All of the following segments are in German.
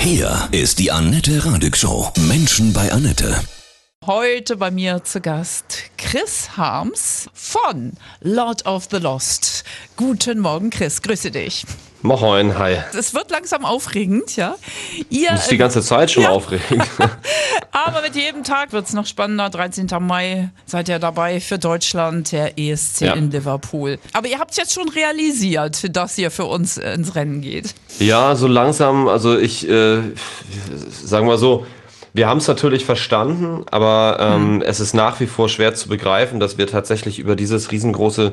Hier ist die Annette Radig Show. Menschen bei Annette. Heute bei mir zu Gast Chris Harms von Lord of the Lost. Guten Morgen, Chris. Grüße dich. Moin, hi. Es wird langsam aufregend, ja. Ihr, das ist die ganze Zeit schon ja. aufregend. Aber mit jedem Tag wird es noch spannender. 13. Mai seid ihr dabei für Deutschland, der ESC ja. in Liverpool. Aber ihr habt jetzt schon realisiert, dass ihr für uns ins Rennen geht. Ja, so langsam. Also ich, äh, sagen wir so, wir haben es natürlich verstanden, aber ähm, mhm. es ist nach wie vor schwer zu begreifen, dass wir tatsächlich über dieses riesengroße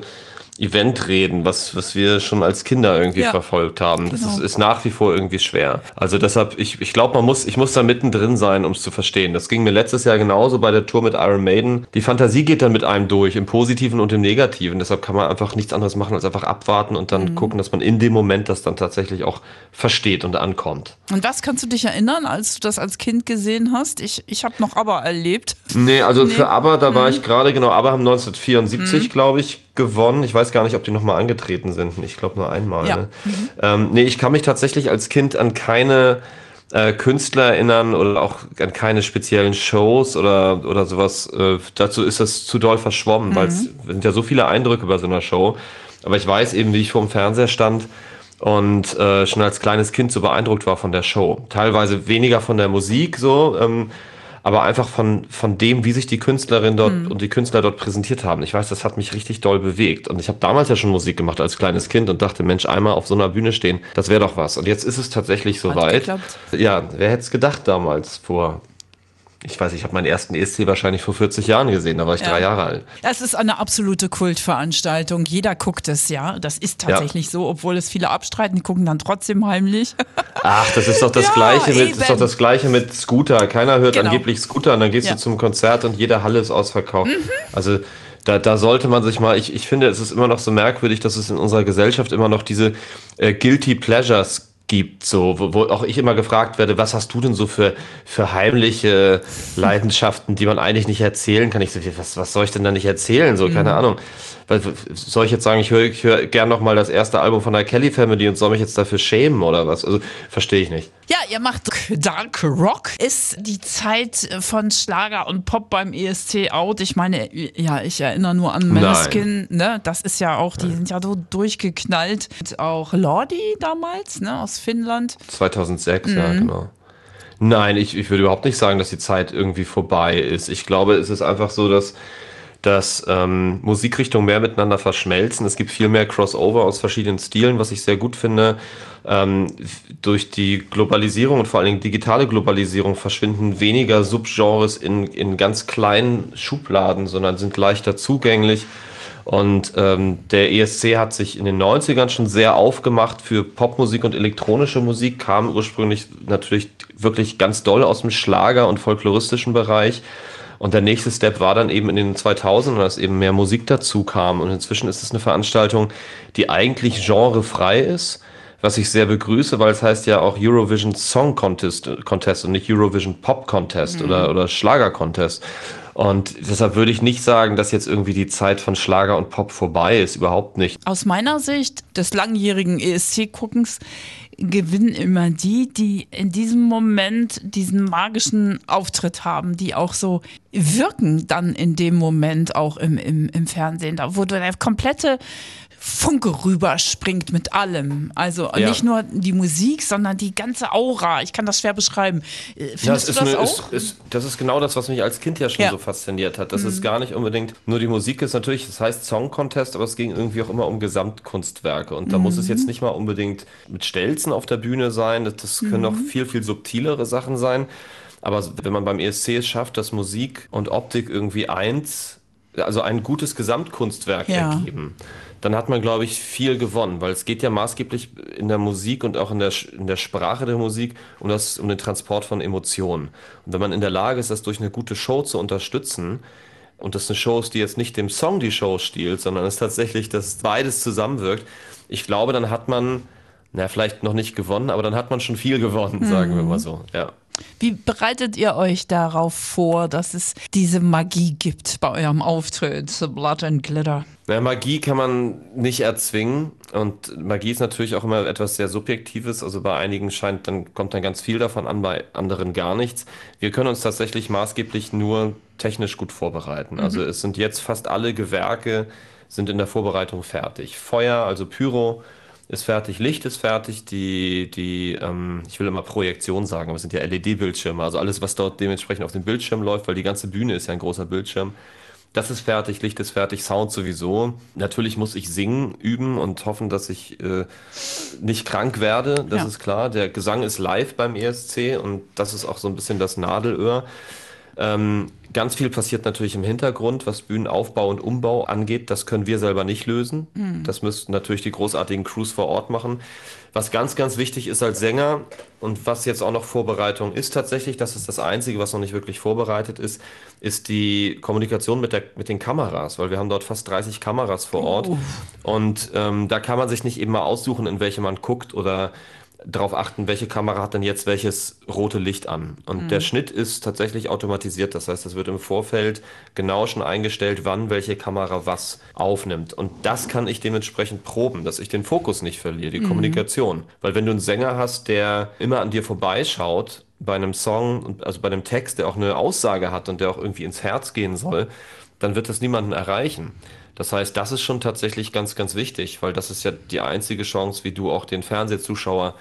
Event reden, was, was wir schon als Kinder irgendwie ja, verfolgt haben. Das genau. ist, ist, nach wie vor irgendwie schwer. Also deshalb, ich, ich glaube, man muss, ich muss da mittendrin sein, um es zu verstehen. Das ging mir letztes Jahr genauso bei der Tour mit Iron Maiden. Die Fantasie geht dann mit einem durch, im Positiven und im Negativen. Deshalb kann man einfach nichts anderes machen, als einfach abwarten und dann mhm. gucken, dass man in dem Moment das dann tatsächlich auch versteht und ankommt. Und was kannst du dich erinnern, als du das als Kind gesehen hast? Ich, ich habe noch ABBA erlebt. Nee, also nee. für ABBA, da mhm. war ich gerade, genau, ABBA haben 1974, mhm. glaube ich, gewonnen. Ich weiß gar nicht, ob die nochmal angetreten sind. Ich glaube nur einmal. Ja. Ne? Mhm. Ähm, nee, ich kann mich tatsächlich als Kind an keine äh, Künstler erinnern oder auch an keine speziellen Shows oder, oder sowas. Äh, dazu ist das zu doll verschwommen, mhm. weil es sind ja so viele Eindrücke bei so einer Show. Aber ich weiß eben, wie ich vor dem Fernseher stand und äh, schon als kleines Kind so beeindruckt war von der Show. Teilweise weniger von der Musik so. Ähm, aber einfach von, von dem, wie sich die Künstlerin dort mhm. und die Künstler dort präsentiert haben. Ich weiß, das hat mich richtig doll bewegt. Und ich habe damals ja schon Musik gemacht als kleines Kind und dachte, Mensch, einmal auf so einer Bühne stehen, das wäre doch was. Und jetzt ist es tatsächlich soweit. Ja, wer hätte es gedacht damals vor ich weiß, ich habe meinen ersten ESC wahrscheinlich vor 40 Jahren gesehen, da war ich ja. drei Jahre alt. Es ist eine absolute Kultveranstaltung. Jeder guckt es, ja. Das ist tatsächlich ja. so, obwohl es viele abstreiten, die gucken dann trotzdem heimlich. Ach, das ist doch das ja, Gleiche mit, ist doch das Gleiche mit Scooter. Keiner hört genau. angeblich Scooter und dann gehst du zum Konzert und jede Halle ist ausverkauft. Mhm. Also da, da sollte man sich mal, ich, ich finde, es ist immer noch so merkwürdig, dass es in unserer Gesellschaft immer noch diese äh, Guilty Pleasures gibt, so, wo, wo auch ich immer gefragt werde, was hast du denn so für, für heimliche Leidenschaften, die man eigentlich nicht erzählen kann? Ich so, was, was soll ich denn da nicht erzählen? So, keine mhm. Ahnung soll ich jetzt sagen, ich höre ich hör gern noch mal das erste Album von der Kelly Family und soll mich jetzt dafür schämen oder was? Also verstehe ich nicht. Ja, ihr macht Dark Rock. Ist die Zeit von Schlager und Pop beim ESC out? Ich meine, ja, ich erinnere nur an Maneskin, ne? Das ist ja auch, die sind ja so durchgeknallt. Und auch Lordi damals, ne, aus Finnland. 2006, mhm. ja, genau. Nein, ich, ich würde überhaupt nicht sagen, dass die Zeit irgendwie vorbei ist. Ich glaube, es ist einfach so, dass dass ähm, Musikrichtungen mehr miteinander verschmelzen. Es gibt viel mehr Crossover aus verschiedenen Stilen, was ich sehr gut finde. Ähm, durch die Globalisierung und vor allen Dingen digitale Globalisierung verschwinden weniger Subgenres in, in ganz kleinen Schubladen, sondern sind leichter zugänglich. Und ähm, der ESC hat sich in den 90ern schon sehr aufgemacht für Popmusik und elektronische Musik, kam ursprünglich natürlich wirklich ganz doll aus dem Schlager- und folkloristischen Bereich und der nächste Step war dann eben in den 2000ern, dass eben mehr Musik dazu kam. Und inzwischen ist es eine Veranstaltung, die eigentlich genrefrei ist, was ich sehr begrüße, weil es heißt ja auch Eurovision Song Contest, Contest und nicht Eurovision Pop Contest mhm. oder, oder Schlager Contest. Und deshalb würde ich nicht sagen, dass jetzt irgendwie die Zeit von Schlager und Pop vorbei ist, überhaupt nicht. Aus meiner Sicht des langjährigen ESC-Guckens gewinnen immer die, die in diesem Moment diesen magischen Auftritt haben, die auch so wirken dann in dem Moment auch im, im, im Fernsehen, da wo der komplette Funke rüberspringt mit allem. Also ja. nicht nur die Musik, sondern die ganze Aura. Ich kann das schwer beschreiben. Äh, findest ja, das du das eine, auch? Ist, ist, das ist genau das, was mich als Kind ja schon ja. so fasziniert hat. Das mhm. ist gar nicht unbedingt nur die Musik ist natürlich, das heißt Song Contest, aber es ging irgendwie auch immer um Gesamtkunstwerke. Und da mhm. muss es jetzt mhm. nicht mal unbedingt mit Stelzen auf der Bühne sein. Das, das können mhm. auch viel, viel subtilere Sachen sein. Aber wenn man beim ESC es schafft, dass Musik und Optik irgendwie eins, also ein gutes Gesamtkunstwerk ergeben, dann hat man, glaube ich, viel gewonnen, weil es geht ja maßgeblich in der Musik und auch in der, in der Sprache der Musik um, das, um den Transport von Emotionen. Und wenn man in der Lage ist, das durch eine gute Show zu unterstützen, und das eine Show ist, die jetzt nicht dem Song die Show stiehlt, sondern es tatsächlich, dass beides zusammenwirkt, ich glaube, dann hat man, na, vielleicht noch nicht gewonnen, aber dann hat man schon viel gewonnen, sagen mhm. wir mal so, ja. Wie bereitet ihr euch darauf vor, dass es diese Magie gibt bei eurem Auftritt, Blood and Glitter? Ja, Magie kann man nicht erzwingen und Magie ist natürlich auch immer etwas sehr Subjektives. Also bei einigen scheint dann kommt dann ganz viel davon an, bei anderen gar nichts. Wir können uns tatsächlich maßgeblich nur technisch gut vorbereiten. Mhm. Also es sind jetzt fast alle Gewerke sind in der Vorbereitung fertig. Feuer, also Pyro, ist fertig, Licht ist fertig, die, die ähm, ich will immer Projektion sagen, aber es sind ja LED-Bildschirme, also alles, was dort dementsprechend auf dem Bildschirm läuft, weil die ganze Bühne ist ja ein großer Bildschirm. Das ist fertig, Licht ist fertig, Sound sowieso. Natürlich muss ich singen, üben und hoffen, dass ich äh, nicht krank werde, das ja. ist klar. Der Gesang ist live beim ESC und das ist auch so ein bisschen das Nadelöhr. Ähm, ganz viel passiert natürlich im Hintergrund, was Bühnenaufbau und Umbau angeht. Das können wir selber nicht lösen. Mhm. Das müssten natürlich die großartigen Crews vor Ort machen. Was ganz, ganz wichtig ist als Sänger und was jetzt auch noch Vorbereitung ist tatsächlich, das ist das Einzige, was noch nicht wirklich vorbereitet ist, ist die Kommunikation mit, der, mit den Kameras, weil wir haben dort fast 30 Kameras vor Ort. Uh. Und ähm, da kann man sich nicht eben mal aussuchen, in welche man guckt oder darauf achten, welche Kamera hat denn jetzt welches rote Licht an. Und mhm. der Schnitt ist tatsächlich automatisiert. Das heißt, es wird im Vorfeld genau schon eingestellt, wann welche Kamera was aufnimmt. Und das kann ich dementsprechend proben, dass ich den Fokus nicht verliere, die mhm. Kommunikation. Weil wenn du einen Sänger hast, der immer an dir vorbeischaut, bei einem Song, also bei einem Text, der auch eine Aussage hat und der auch irgendwie ins Herz gehen soll, dann wird das niemanden erreichen. Das heißt, das ist schon tatsächlich ganz, ganz wichtig, weil das ist ja die einzige Chance, wie du auch den Fernsehzuschauer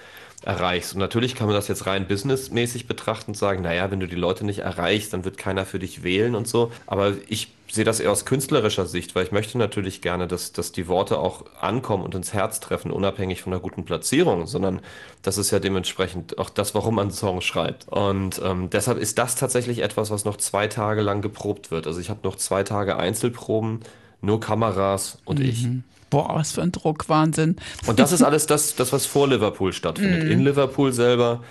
erreichst. Und natürlich kann man das jetzt rein businessmäßig betrachten und sagen, naja, wenn du die Leute nicht erreichst, dann wird keiner für dich wählen und so. Aber ich sehe das eher aus künstlerischer Sicht, weil ich möchte natürlich gerne, dass, dass die Worte auch ankommen und ins Herz treffen, unabhängig von einer guten Platzierung, sondern das ist ja dementsprechend auch das, warum man einen Song schreibt. Und ähm, deshalb ist das tatsächlich etwas, was noch zwei Tage lang geprobt wird. Also ich habe noch zwei Tage Einzelproben nur Kameras und mhm. ich. Boah, was für ein Druck, Wahnsinn. Und das ist alles das, das was vor Liverpool stattfindet. Mhm. In Liverpool selber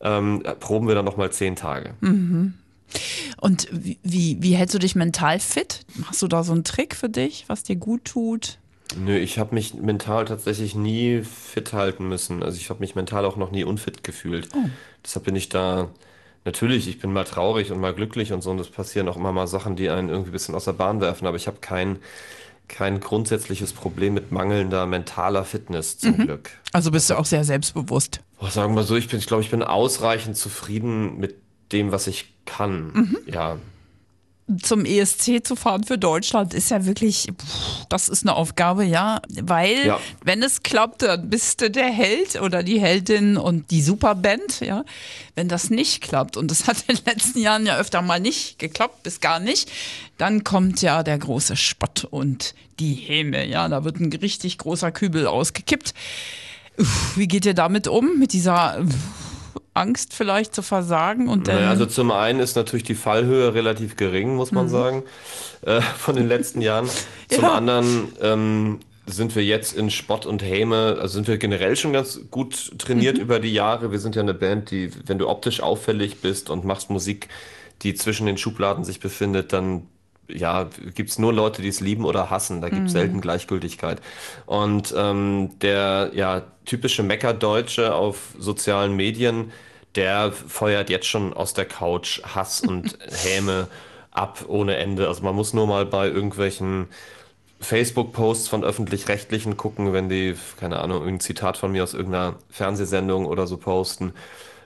ähm, proben wir dann nochmal zehn Tage. Mhm. Und wie, wie, hältst du dich mental fit? Hast du da so einen Trick für dich, was dir gut tut? Nö, ich habe mich mental tatsächlich nie fit halten müssen. Also ich habe mich mental auch noch nie unfit gefühlt. Oh. Deshalb bin ich da Natürlich, ich bin mal traurig und mal glücklich und so, und es passieren auch immer mal Sachen, die einen irgendwie ein bisschen aus der Bahn werfen, aber ich habe kein, kein grundsätzliches Problem mit mangelnder mentaler Fitness zum mhm. Glück. Also bist du auch sehr selbstbewusst. Oh, sagen wir so, ich bin, ich glaube, ich bin ausreichend zufrieden mit dem, was ich kann. Mhm. Ja, zum ESC zu fahren für Deutschland ist ja wirklich, das ist eine Aufgabe, ja. Weil, ja. wenn es klappt, dann bist du der Held oder die Heldin und die Superband, ja. Wenn das nicht klappt, und das hat in den letzten Jahren ja öfter mal nicht geklappt, bis gar nicht, dann kommt ja der große Spott und die Häme, ja. Da wird ein richtig großer Kübel ausgekippt. Wie geht ihr damit um, mit dieser Angst vielleicht zu versagen? Und dann naja, also zum einen ist natürlich die Fallhöhe relativ gering, muss man mhm. sagen, äh, von den letzten Jahren. Zum ja. anderen ähm, sind wir jetzt in Spott und Häme, also sind wir generell schon ganz gut trainiert mhm. über die Jahre. Wir sind ja eine Band, die, wenn du optisch auffällig bist und machst Musik, die zwischen den Schubladen sich befindet, dann ja, gibt es nur Leute, die es lieben oder hassen. Da gibt es mhm. selten Gleichgültigkeit. Und ähm, der ja, typische Meckerdeutsche auf sozialen Medien, der feuert jetzt schon aus der Couch Hass und Häme ab ohne Ende. Also man muss nur mal bei irgendwelchen Facebook-Posts von öffentlich-rechtlichen gucken, wenn die, keine Ahnung, irgendein Zitat von mir aus irgendeiner Fernsehsendung oder so posten.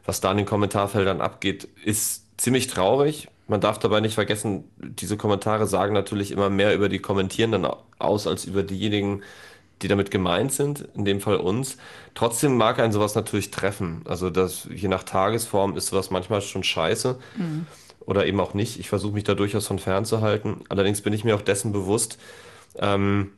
Was da in den Kommentarfeldern abgeht, ist ziemlich traurig man darf dabei nicht vergessen, diese Kommentare sagen natürlich immer mehr über die Kommentierenden aus, als über diejenigen, die damit gemeint sind, in dem Fall uns. Trotzdem mag einen sowas natürlich treffen. Also das, je nach Tagesform ist sowas manchmal schon scheiße. Mhm. Oder eben auch nicht. Ich versuche mich da durchaus von fernzuhalten. Allerdings bin ich mir auch dessen bewusst, ähm,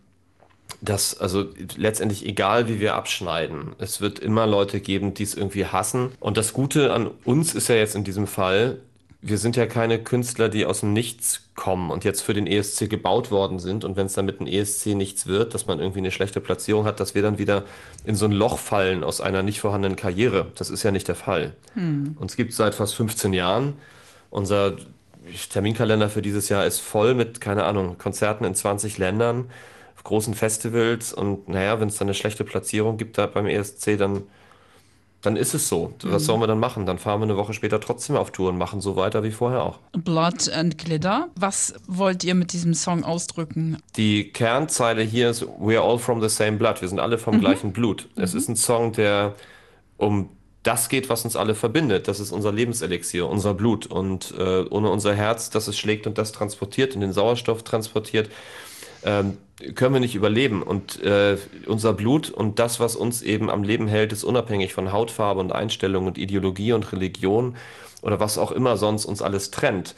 dass, also letztendlich egal wie wir abschneiden, es wird immer Leute geben, die es irgendwie hassen. Und das Gute an uns ist ja jetzt in diesem Fall, wir sind ja keine Künstler, die aus dem Nichts kommen und jetzt für den ESC gebaut worden sind. Und wenn es dann mit dem ESC nichts wird, dass man irgendwie eine schlechte Platzierung hat, dass wir dann wieder in so ein Loch fallen aus einer nicht vorhandenen Karriere. Das ist ja nicht der Fall. Hm. Uns gibt es seit fast 15 Jahren. Unser Terminkalender für dieses Jahr ist voll mit, keine Ahnung, Konzerten in 20 Ländern, großen Festivals. Und naja, wenn es dann eine schlechte Platzierung gibt da beim ESC, dann dann ist es so. Was sollen wir dann machen? Dann fahren wir eine Woche später trotzdem auf Tour und machen so weiter wie vorher auch. Blood and Glitter. Was wollt ihr mit diesem Song ausdrücken? Die Kernzeile hier ist We are all from the same blood. Wir sind alle vom gleichen Blut. Es ist ein Song, der um das geht, was uns alle verbindet. Das ist unser Lebenselixier, unser Blut. Und äh, ohne unser Herz, das es schlägt und das transportiert und den Sauerstoff transportiert, ähm, können wir nicht überleben. Und äh, unser Blut und das, was uns eben am Leben hält, ist unabhängig von Hautfarbe und Einstellung und Ideologie und Religion oder was auch immer sonst uns alles trennt.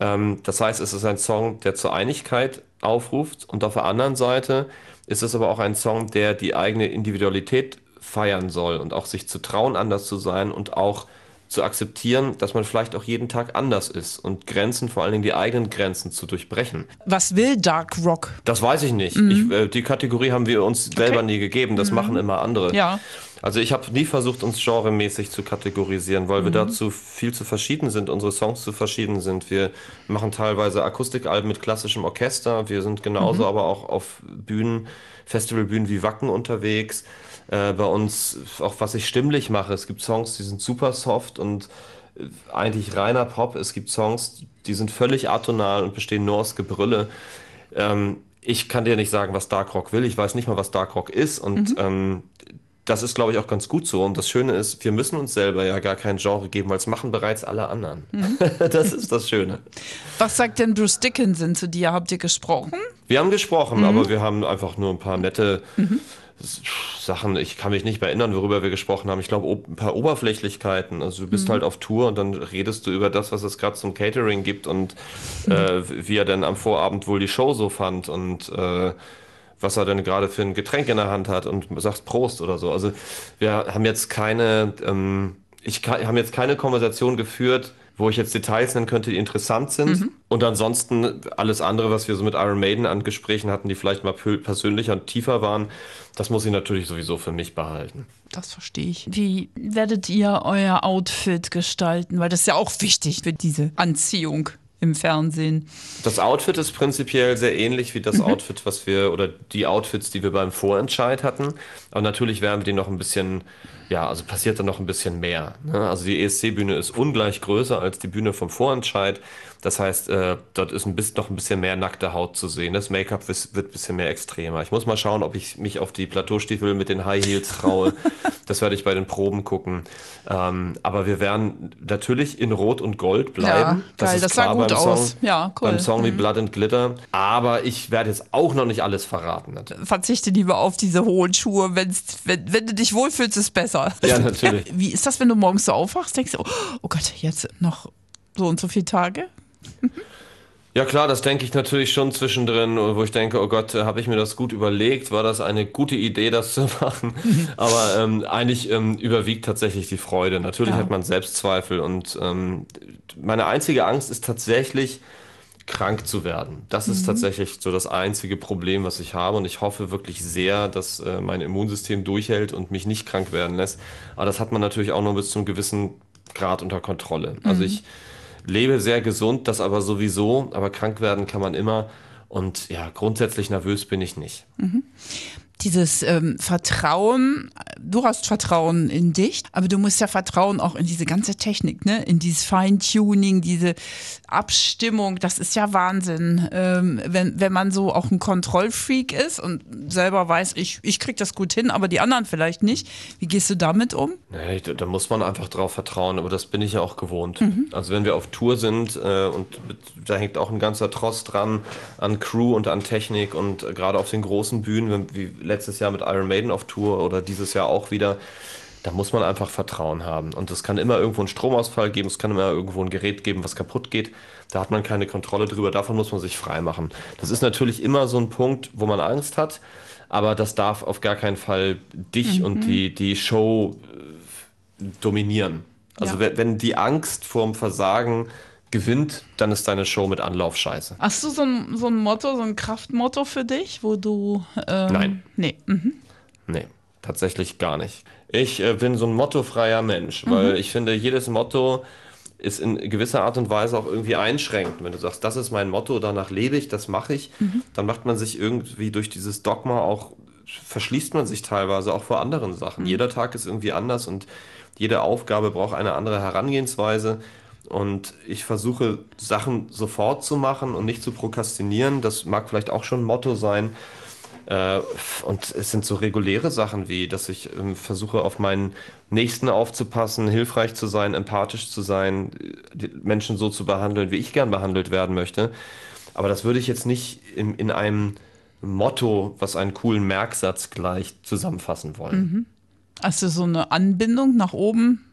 Ähm, das heißt, es ist ein Song, der zur Einigkeit aufruft und auf der anderen Seite ist es aber auch ein Song, der die eigene Individualität feiern soll und auch sich zu trauen, anders zu sein und auch zu akzeptieren, dass man vielleicht auch jeden Tag anders ist und Grenzen, vor allen Dingen die eigenen Grenzen zu durchbrechen. Was will Dark Rock? Das weiß ich nicht. Ich, äh, die Kategorie haben wir uns selber nie gegeben. Das machen immer andere. Ja. Also ich habe nie versucht, uns genremäßig zu kategorisieren, weil wir dazu viel zu verschieden sind, unsere Songs zu verschieden sind. Wir machen teilweise Akustikalben mit klassischem Orchester. Wir sind genauso aber auch auf Bühnen, Festivalbühnen wie Wacken unterwegs. Äh, bei uns, auch was ich stimmlich mache, es gibt Songs, die sind super soft und äh, eigentlich reiner Pop. Es gibt Songs, die sind völlig atonal und bestehen nur aus Gebrülle. Ähm, ich kann dir nicht sagen, was Dark Rock will. Ich weiß nicht mal, was Dark Rock ist. Und ähm, das ist, glaube ich, auch ganz gut so. Und das Schöne ist, wir müssen uns selber ja gar kein Genre geben, weil es machen bereits alle anderen. das ist das Schöne. Was sagt denn Bruce Dickinson zu dir? Habt ihr gesprochen? Wir haben gesprochen, aber wir haben einfach nur ein paar nette Sachen. Ich kann mich nicht mehr erinnern, worüber wir gesprochen haben. Ich glaube, ein paar Oberflächlichkeiten. Also du bist halt auf Tour und dann redest du über das, was es gerade zum Catering gibt und äh, wie er denn am Vorabend wohl die Show so fand und äh, was er denn gerade für ein Getränk in der Hand hat und sagst Prost oder so. Also wir haben jetzt keine, ähm, ich ka- haben jetzt keine Konversation geführt, wo ich jetzt Details nennen könnte, die interessant sind. Und ansonsten alles andere, was wir so mit Iron Maiden an Gesprächen hatten, die vielleicht mal persönlicher und tiefer waren, das muss ich natürlich sowieso für mich behalten. Das verstehe ich. Wie werdet ihr euer Outfit gestalten? Weil das ist ja auch wichtig für diese Anziehung im Fernsehen. Das Outfit ist prinzipiell sehr ähnlich wie das Outfit, was wir, oder die Outfits, die wir beim Vorentscheid hatten. Aber natürlich werden wir die noch ein bisschen, ja, also passiert da noch ein bisschen mehr. Ne? Also die ESC-Bühne ist ungleich größer als die Bühne vom Vorentscheid. Das heißt, äh, dort ist ein bisschen, noch ein bisschen mehr nackte Haut zu sehen. Das Make-up wi- wird ein bisschen mehr extremer. Ich muss mal schauen, ob ich mich auf die Plateaustiefel mit den High Heels traue. das werde ich bei den Proben gucken. Ähm, aber wir werden natürlich in Rot und Gold bleiben. Ja, geil, das sah gut beim aus. Song, Ja, cool. Mhm. Beim Song wie Blood and Glitter. Aber ich werde jetzt auch noch nicht alles verraten. natürlich. Verzichte lieber auf diese hohen Schuhe. Wenn's, wenn, wenn du dich wohlfühlst, ist besser. Ja, natürlich. Wie ist das, wenn du morgens so aufwachst? Denkst du, oh, oh Gott, jetzt noch so und so viele Tage? Ja klar, das denke ich natürlich schon zwischendrin, wo ich denke, oh Gott, habe ich mir das gut überlegt? War das eine gute Idee, das zu machen? Aber ähm, eigentlich ähm, überwiegt tatsächlich die Freude. Natürlich Ja. hat man Selbstzweifel und ähm, meine einzige Angst ist tatsächlich, krank zu werden. Das ist tatsächlich so das einzige Problem, was ich habe und ich hoffe wirklich sehr, dass äh, mein Immunsystem durchhält und mich nicht krank werden lässt. Aber das hat man natürlich auch nur bis zu einem gewissen Grad unter Kontrolle. Also ich lebe sehr gesund, das aber sowieso, aber krank werden kann man immer. Und ja, grundsätzlich nervös bin ich nicht. Dieses ähm, Vertrauen, du hast Vertrauen in dich, aber du musst ja Vertrauen auch in diese ganze Technik, ne? In dieses Feintuning, diese Abstimmung, das ist ja Wahnsinn. Ähm, wenn, wenn man so auch ein Kontrollfreak ist und selber weiß, ich, ich krieg das gut hin, aber die anderen vielleicht nicht. Wie gehst du damit um? Nee, da, muss man einfach drauf vertrauen, aber das bin ich ja auch gewohnt. Also wenn wir auf Tour sind äh, und da hängt auch ein ganzer Tross dran an Crew und an Technik und äh, gerade auf den großen Bühnen, wenn, wie letztes Jahr mit Iron Maiden auf Tour oder dieses Jahr auch wieder, da muss man einfach Vertrauen haben. Und es kann immer irgendwo einen Stromausfall geben, es kann immer irgendwo ein Gerät geben, was kaputt geht. Da hat man keine Kontrolle drüber, davon muss man sich frei machen. Das ist natürlich immer so ein Punkt, wo man Angst hat, aber das darf auf gar keinen Fall dich und die, die Show äh, dominieren. Also Ja. wenn, wenn die Angst vorm Versagen gewinnt, dann ist deine Show mit Anlauf scheiße. Hast du so ein, so ein Motto, so ein Kraftmotto für dich, wo du. Ähm, Nein. Nee. Mhm. Nee, tatsächlich gar nicht. Ich äh, bin so ein mottofreier Mensch, weil ich finde, jedes Motto ist in gewisser Art und Weise auch irgendwie einschränkend. Wenn du sagst, das ist mein Motto, danach lebe ich, das mache ich, dann macht man sich irgendwie durch dieses Dogma auch, verschließt man sich teilweise auch vor anderen Sachen. Jeder Tag ist irgendwie anders und jede Aufgabe braucht eine andere Herangehensweise. Und ich versuche Sachen sofort zu machen und nicht zu prokrastinieren. Das mag vielleicht auch schon ein Motto sein. Äh, und es sind so reguläre Sachen wie, dass ich ähm, versuche, auf meinen Nächsten aufzupassen, hilfreich zu sein, empathisch zu sein, Menschen so zu behandeln, wie ich gern behandelt werden möchte. Aber das würde ich jetzt nicht in, in einem Motto, was einen coolen Merksatz gleich zusammenfassen wollen. Mhm. Also so eine Anbindung nach oben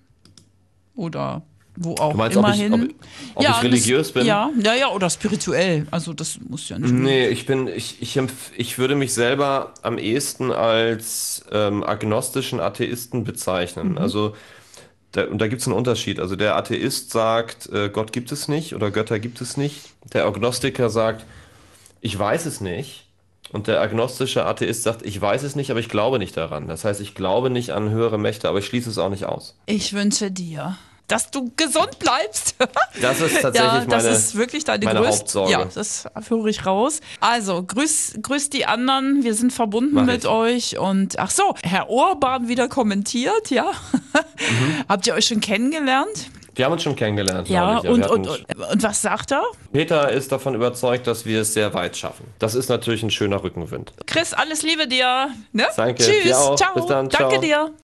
oder wo auch du meinst, immerhin. Ob ich, ob, ob ja, ich religiös das, bin? Ja, ja, ja, oder spirituell. Also das muss ja nicht. Nee, ich bin, ich, ich, ich würde mich selber am ehesten als ähm, agnostischen Atheisten bezeichnen. Mhm. Also da, und da gibt es einen Unterschied. Also der Atheist sagt, äh, Gott gibt es nicht oder Götter gibt es nicht. Der Agnostiker sagt, ich weiß es nicht. Und der agnostische Atheist sagt, ich weiß es nicht, aber ich glaube nicht daran. Das heißt, ich glaube nicht an höhere Mächte, aber ich schließe es auch nicht aus. Ich wünsche dir, dass du gesund bleibst. Das ist tatsächlich ja, das meine, ist wirklich deine meine größte, Hauptsorge. Ja, das führe ich raus. Also, grüß, grüß die anderen. Wir sind verbunden Mach mit ich. euch. Und ach so, Herr Orban wieder kommentiert, ja. Mhm. Habt ihr euch schon kennengelernt? Wir haben uns schon kennengelernt. Ja, und, und, und, und, was sagt er? Peter ist davon überzeugt, dass wir es sehr weit schaffen. Das ist natürlich ein schöner Rückenwind. Chris, alles Liebe dir. Ne? Danke. Tschüss. Ciao. Bis dann. Danke Ciao. dir.